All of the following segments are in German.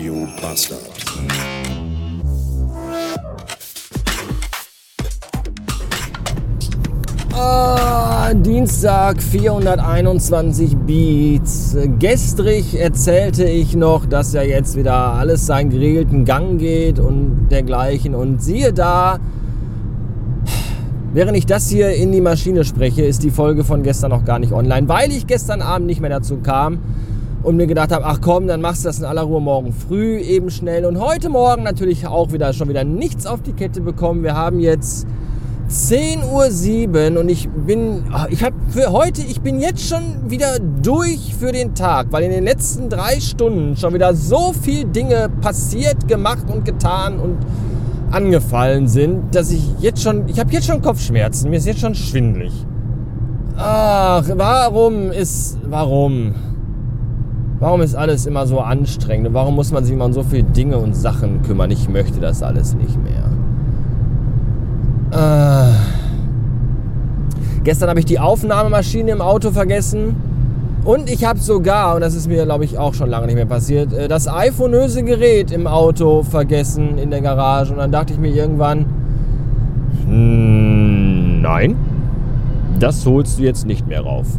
Radio Bastard. Ah, Dienstag 421 Beats. Gestrig erzählte ich noch, dass ja jetzt wieder alles seinen geregelten Gang geht und dergleichen. Und siehe da, während ich das hier in die Maschine spreche, ist die Folge von gestern noch gar nicht online, weil ich gestern Abend nicht mehr dazu kam und mir gedacht habe, ach komm, dann machst du das in aller Ruhe morgen früh eben schnell. Und heute Morgen natürlich auch wieder schon wieder nichts auf die Kette bekommen. Wir haben jetzt 10.07 Uhr und ich bin, ich habe für heute, ich bin jetzt schon wieder durch für den Tag, weil in den letzten drei Stunden schon wieder so viel Dinge passiert, gemacht und getan und angefallen sind, dass ich jetzt schon, ich habe jetzt schon Kopfschmerzen, mir ist jetzt schon schwindlig. Ach, warum ist, warum? Warum ist alles immer so anstrengend? Warum muss man sich immer um so viele Dinge und Sachen kümmern? Ich möchte das alles nicht mehr. Äh, gestern habe ich die Aufnahmemaschine im Auto vergessen. Und ich habe sogar, und das ist mir glaube ich auch schon lange nicht mehr passiert, äh, das iPhoneöse Gerät im Auto vergessen in der Garage. Und dann dachte ich mir irgendwann, hm, nein, das holst du jetzt nicht mehr rauf.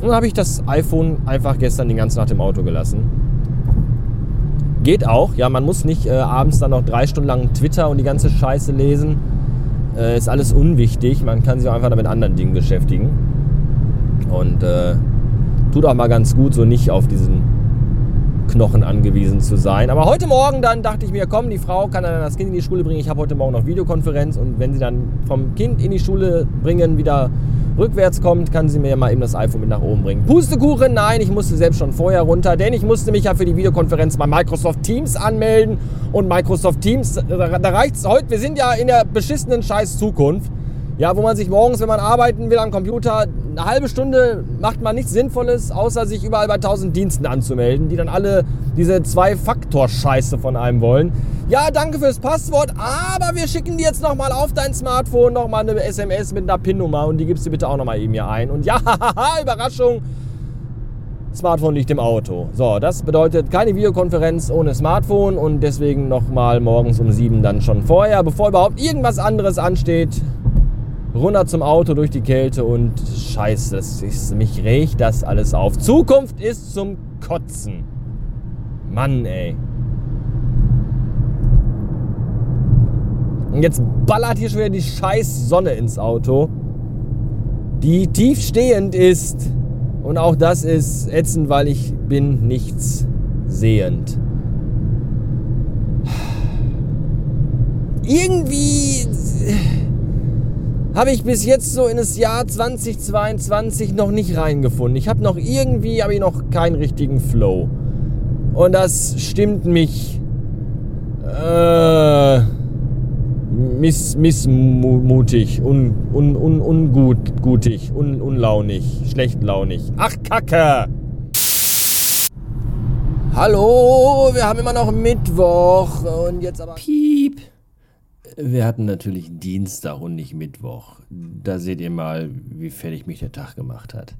Und dann habe ich das iPhone einfach gestern die ganze Nacht im Auto gelassen. Geht auch, ja, man muss nicht äh, abends dann noch drei Stunden lang Twitter und die ganze Scheiße lesen. Äh, ist alles unwichtig, man kann sich auch einfach damit anderen Dingen beschäftigen. Und äh, tut auch mal ganz gut, so nicht auf diesen Knochen angewiesen zu sein. Aber heute Morgen dann dachte ich mir, komm, die Frau kann dann das Kind in die Schule bringen. Ich habe heute Morgen noch Videokonferenz und wenn sie dann vom Kind in die Schule bringen wieder rückwärts kommt, kann sie mir ja mal eben das iPhone mit nach oben bringen. Pustekuchen, nein, ich musste selbst schon vorher runter, denn ich musste mich ja für die Videokonferenz bei Microsoft Teams anmelden und Microsoft Teams, da, reicht es heute, wir sind ja in der beschissenen scheiß Zukunft. Ja, wo man sich morgens, wenn man arbeiten will am Computer, eine halbe Stunde macht man nichts Sinnvolles, außer sich überall bei tausend Diensten anzumelden, die dann alle diese Zwei-Faktor-Scheiße von einem wollen. Ja, danke fürs Passwort, aber wir schicken dir jetzt nochmal auf dein Smartphone nochmal eine SMS mit einer PIN-Nummer und die gibst du bitte auch nochmal eben hier ein. Und ja, Überraschung, Smartphone liegt im Auto. So, das bedeutet keine Videokonferenz ohne Smartphone und deswegen nochmal morgens um sieben dann schon vorher, bevor überhaupt irgendwas anderes ansteht, runter zum Auto durch die Kälte und scheiße, das ist, mich regt das alles auf. Zukunft ist zum Kotzen. Mann, ey. Und jetzt ballert hier schon wieder die scheiß Sonne ins Auto, die tief stehend ist. Und auch das ist ätzend, weil ich bin nichts sehend. Irgendwie habe ich bis jetzt so in das Jahr 2022 noch nicht reingefunden. Ich habe noch irgendwie, habe ich noch keinen richtigen Flow. Und das stimmt mich äh, miss, missmutig, un, un, un, ungutig, un, unlaunig, schlechtlaunig. Ach, Kacke! Hallo, wir haben immer noch Mittwoch und jetzt aber... Piep! Wir hatten natürlich Dienstag und nicht Mittwoch. Da seht ihr mal, wie fertig mich der Tag gemacht hat.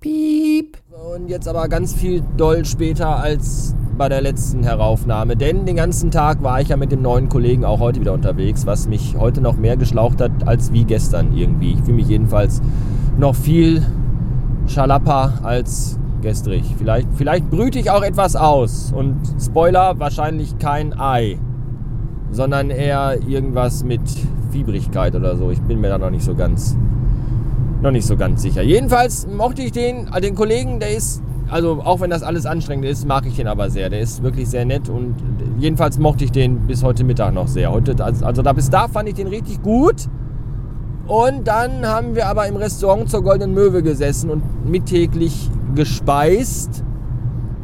Piep. Und jetzt aber ganz viel doll später als bei der letzten Heraufnahme. Denn den ganzen Tag war ich ja mit dem neuen Kollegen auch heute wieder unterwegs, was mich heute noch mehr geschlaucht hat als wie gestern irgendwie. Ich fühle mich jedenfalls noch viel schalapper als gestrig. Vielleicht, vielleicht brüte ich auch etwas aus. Und Spoiler, wahrscheinlich kein Ei sondern eher irgendwas mit Fiebrigkeit oder so. Ich bin mir da noch nicht so ganz, noch nicht so ganz sicher. Jedenfalls mochte ich den, äh, den Kollegen, der ist, also auch wenn das alles anstrengend ist, mag ich den aber sehr. Der ist wirklich sehr nett und jedenfalls mochte ich den bis heute Mittag noch sehr. Heute, also da bis da fand ich den richtig gut. Und dann haben wir aber im Restaurant zur Goldenen Möwe gesessen und mittäglich gespeist.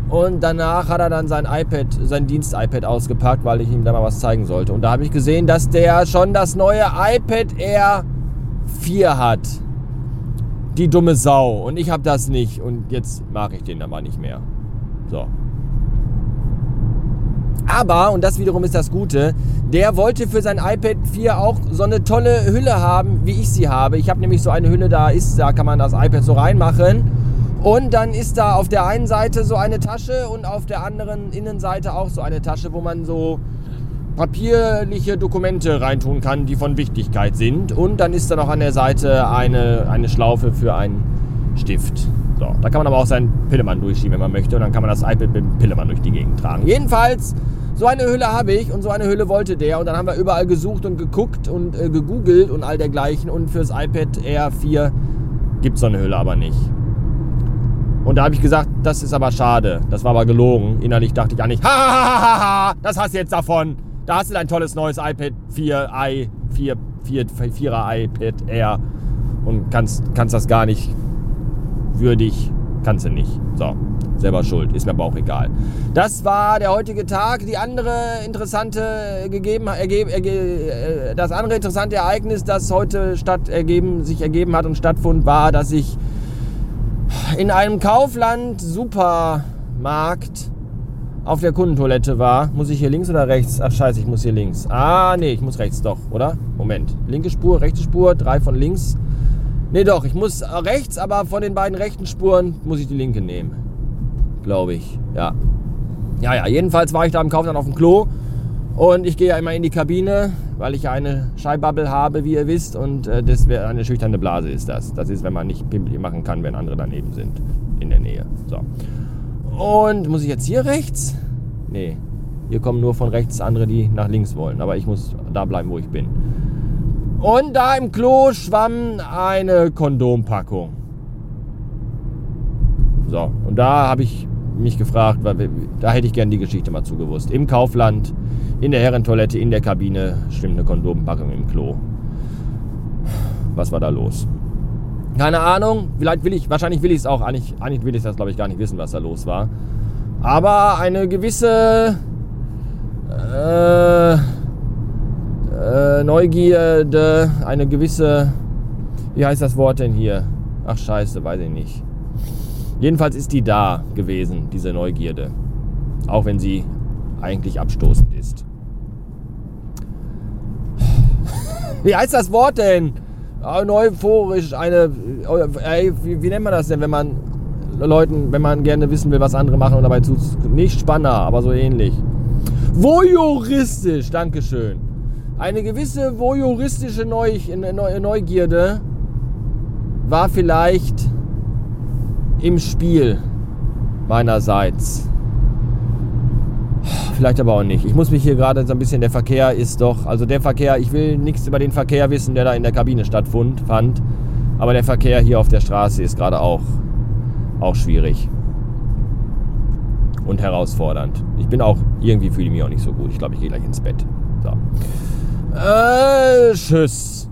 Und danach hat er dann sein iPad, sein Dienst-iPad ausgepackt, weil ich ihm da mal was zeigen sollte. Und da habe ich gesehen, dass der schon das neue iPad Air 4 hat. Die dumme Sau. Und ich habe das nicht. Und jetzt mag ich den aber nicht mehr. So. Aber, und das wiederum ist das Gute, der wollte für sein iPad 4 auch so eine tolle Hülle haben, wie ich sie habe. Ich habe nämlich so eine Hülle, da ist, da kann man das iPad so reinmachen. Und dann ist da auf der einen Seite so eine Tasche und auf der anderen Innenseite auch so eine Tasche, wo man so papierliche Dokumente reintun kann, die von Wichtigkeit sind. Und dann ist da noch an der Seite eine, eine Schlaufe für einen Stift. So, da kann man aber auch seinen Pillemann durchschieben, wenn man möchte. Und dann kann man das iPad mit dem Pillemann durch die Gegend tragen. Jedenfalls, so eine Hülle habe ich und so eine Hülle wollte der. Und dann haben wir überall gesucht und geguckt und äh, gegoogelt und all dergleichen. Und fürs iPad Air 4 gibt es so eine Hülle aber nicht. Und da habe ich gesagt, das ist aber schade. Das war aber gelogen. Innerlich dachte ich eigentlich, ha, ha, das hast du jetzt davon. Da hast du dein tolles neues iPad 4i, 4, 4, 4er iPad Air und kannst, kannst das gar nicht würdig, kannst du nicht. So, selber schuld, ist mir aber auch egal. Das war der heutige Tag. Die andere interessante gegeben, ergeb, erge, äh, das andere interessante Ereignis, das heute statt ergeben, sich ergeben hat und stattfand, war, dass ich in einem Kaufland Supermarkt auf der Kundentoilette war. Muss ich hier links oder rechts? Ach scheiße, ich muss hier links. Ah, nee, ich muss rechts doch, oder? Moment. Linke Spur, rechte Spur, drei von links. Nee, doch, ich muss rechts, aber von den beiden rechten Spuren muss ich die linke nehmen. Glaube ich, ja. Ja, ja, jedenfalls war ich da im Kaufland auf dem Klo und ich gehe ja immer in die Kabine, weil ich ja eine Scheibbubble habe, wie ihr wisst. Und äh, das wäre eine schüchterne Blase ist das. Das ist, wenn man nicht Pimmel machen kann, wenn andere daneben sind. In der Nähe. So. Und muss ich jetzt hier rechts? Nee. Hier kommen nur von rechts andere, die nach links wollen. Aber ich muss da bleiben, wo ich bin. Und da im Klo schwamm eine Kondompackung. So, und da habe ich mich gefragt, weil da hätte ich gerne die Geschichte mal zugewusst. Im Kaufland, in der Herrentoilette, in der Kabine schwimmt eine Kondompackung im Klo. Was war da los? Keine Ahnung, vielleicht will ich, wahrscheinlich will ich es auch, eigentlich, eigentlich will ich das glaube ich gar nicht wissen, was da los war. Aber eine gewisse äh, äh, Neugierde, eine gewisse, wie heißt das Wort denn hier? Ach scheiße, weiß ich nicht. Jedenfalls ist die da gewesen, diese Neugierde. Auch wenn sie eigentlich abstoßend ist. Wie heißt das Wort denn? euphorisch, eine, wie, wie, nennt man das denn, wenn man Leuten, wenn man gerne wissen will, was andere machen und dabei zu, nicht Spanner, aber so ähnlich. Voyeuristisch, Dankeschön. Eine gewisse voyeuristische Neu Neugierde war vielleicht im Spiel meinerseits. Vielleicht aber auch nicht. Ich muss mich hier gerade so ein bisschen, der Verkehr ist doch, also der Verkehr, ich will nichts über den Verkehr wissen, der da in der Kabine stattfand, fand, aber der Verkehr hier auf der Straße ist gerade auch, auch schwierig und herausfordernd. Ich bin auch, irgendwie fühle ich mich auch nicht so gut. Ich glaube, ich gehe gleich ins Bett. So. Äh, tschüss.